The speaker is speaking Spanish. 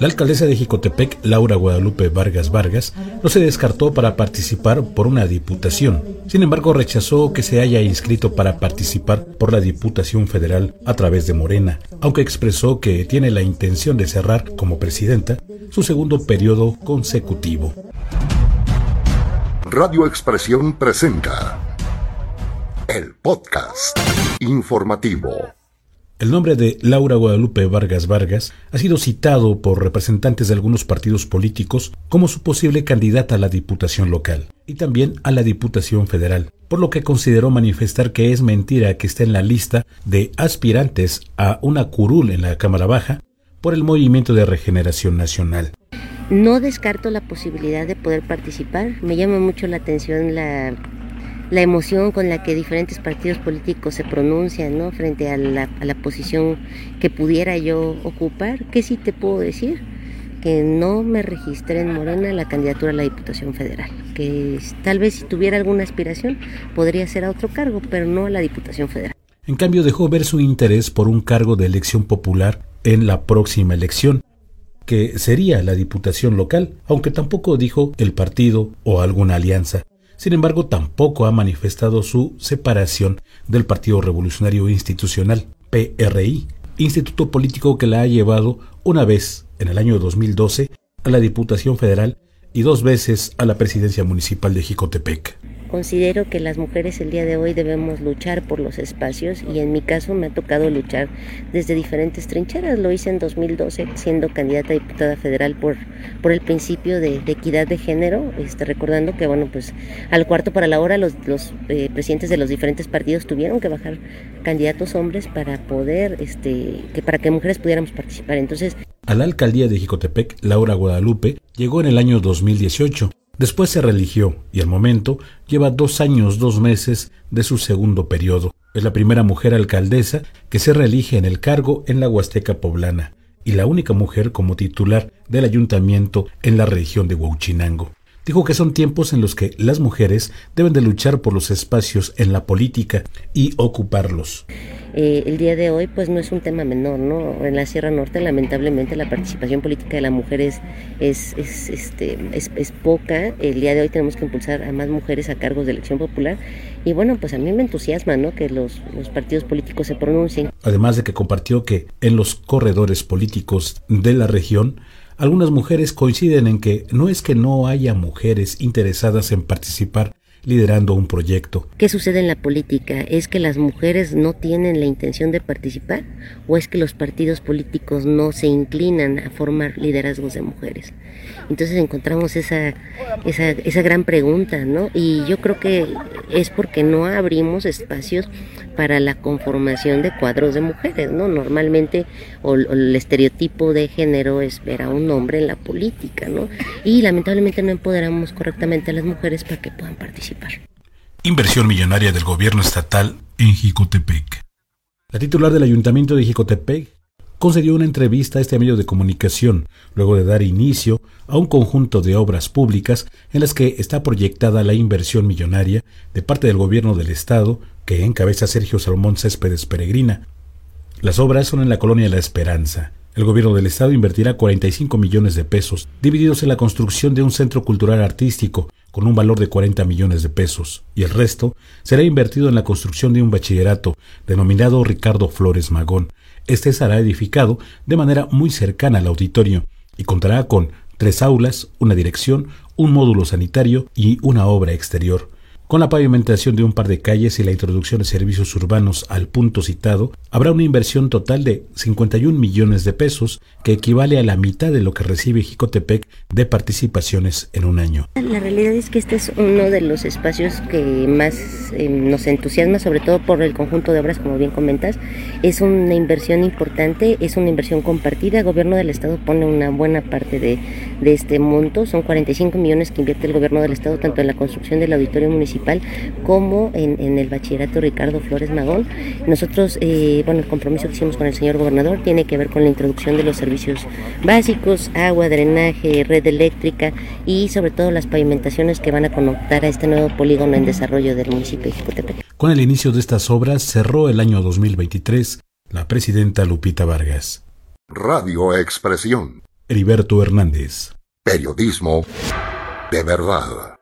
La alcaldesa de Jicotepec, Laura Guadalupe Vargas Vargas, no se descartó para participar por una diputación. Sin embargo, rechazó que se haya inscrito para participar por la Diputación Federal a través de Morena, aunque expresó que tiene la intención de cerrar como presidenta su segundo periodo consecutivo. Radio Expresión presenta el podcast informativo. El nombre de Laura Guadalupe Vargas Vargas ha sido citado por representantes de algunos partidos políticos como su posible candidata a la Diputación local y también a la Diputación federal, por lo que consideró manifestar que es mentira que esté en la lista de aspirantes a una curul en la Cámara Baja por el Movimiento de Regeneración Nacional. No descarto la posibilidad de poder participar. Me llama mucho la atención la la emoción con la que diferentes partidos políticos se pronuncian ¿no? frente a la, a la posición que pudiera yo ocupar, ¿qué sí te puedo decir? Que no me registré en Morena la candidatura a la Diputación Federal, que tal vez si tuviera alguna aspiración podría ser a otro cargo, pero no a la Diputación Federal. En cambio dejó ver su interés por un cargo de elección popular en la próxima elección, que sería la Diputación local, aunque tampoco dijo el partido o alguna alianza. Sin embargo, tampoco ha manifestado su separación del Partido Revolucionario Institucional, PRI, instituto político que la ha llevado una vez, en el año 2012, a la Diputación Federal y dos veces a la presidencia municipal de Jicotepec. Considero que las mujeres el día de hoy debemos luchar por los espacios y en mi caso me ha tocado luchar desde diferentes trincheras. Lo hice en 2012 siendo candidata a diputada federal por, por el principio de, equidad de género, este, recordando que bueno pues al cuarto para la hora los, los eh, presidentes de los diferentes partidos tuvieron que bajar candidatos hombres para poder este que para que mujeres pudiéramos participar. Entonces a la alcaldía de Jicotepec, Laura Guadalupe llegó en el año 2018 Después se religió y al momento lleva dos años, dos meses de su segundo periodo. Es la primera mujer alcaldesa que se reelige en el cargo en la Huasteca poblana y la única mujer como titular del ayuntamiento en la región de Huachinango. Dijo que son tiempos en los que las mujeres deben de luchar por los espacios en la política y ocuparlos. Eh, el día de hoy pues no es un tema menor, ¿no? En la Sierra Norte lamentablemente la participación política de la mujer es, es, este, es, poca. El día de hoy tenemos que impulsar a más mujeres a cargos de elección popular y bueno, pues a mí me entusiasma, ¿no? Que los, los partidos políticos se pronuncien. Además de que compartió que en los corredores políticos de la región algunas mujeres coinciden en que no es que no haya mujeres interesadas en participar liderando un proyecto. ¿Qué sucede en la política? ¿Es que las mujeres no tienen la intención de participar o es que los partidos políticos no se inclinan a formar liderazgos de mujeres? Entonces encontramos esa, esa, esa gran pregunta, ¿no? Y yo creo que es porque no abrimos espacios para la conformación de cuadros de mujeres, ¿no? Normalmente o, el estereotipo de género es ver a un hombre en la política, ¿no? Y lamentablemente no empoderamos correctamente a las mujeres para que puedan participar. Inversión millonaria del gobierno estatal en Jicotepec. La titular del ayuntamiento de Jicotepec concedió una entrevista a este medio de comunicación luego de dar inicio a un conjunto de obras públicas en las que está proyectada la inversión millonaria de parte del gobierno del estado que encabeza Sergio Salomón Céspedes Peregrina. Las obras son en la colonia La Esperanza. El gobierno del estado invertirá 45 millones de pesos, divididos en la construcción de un centro cultural artístico con un valor de 40 millones de pesos, y el resto será invertido en la construcción de un bachillerato denominado Ricardo Flores Magón, este será edificado de manera muy cercana al auditorio y contará con tres aulas, una dirección, un módulo sanitario y una obra exterior. Con la pavimentación de un par de calles y la introducción de servicios urbanos al punto citado, habrá una inversión total de 51 millones de pesos, que equivale a la mitad de lo que recibe Jicotepec de participaciones en un año. La realidad es que este es uno de los espacios que más eh, nos entusiasma, sobre todo por el conjunto de obras, como bien comentas. Es una inversión importante, es una inversión compartida. El gobierno del Estado pone una buena parte de, de este monto. Son 45 millones que invierte el gobierno del Estado, tanto en la construcción del auditorio municipal como en, el bachillerato Ricardo Flores Magón. Nosotros, eh, bueno, el compromiso que hicimos con el señor gobernador tiene que ver con la introducción de los servicios básicos, agua, drenaje, red eléctrica y sobre todo las pavimentaciones que van a conectar a este nuevo polígono en desarrollo del municipio de Jicotepec. Con el inicio de estas obras cerró el año 2023 la presidenta Lupita Vargas. Radio Expresión Heriberto Hernández. Periodismo de verdad.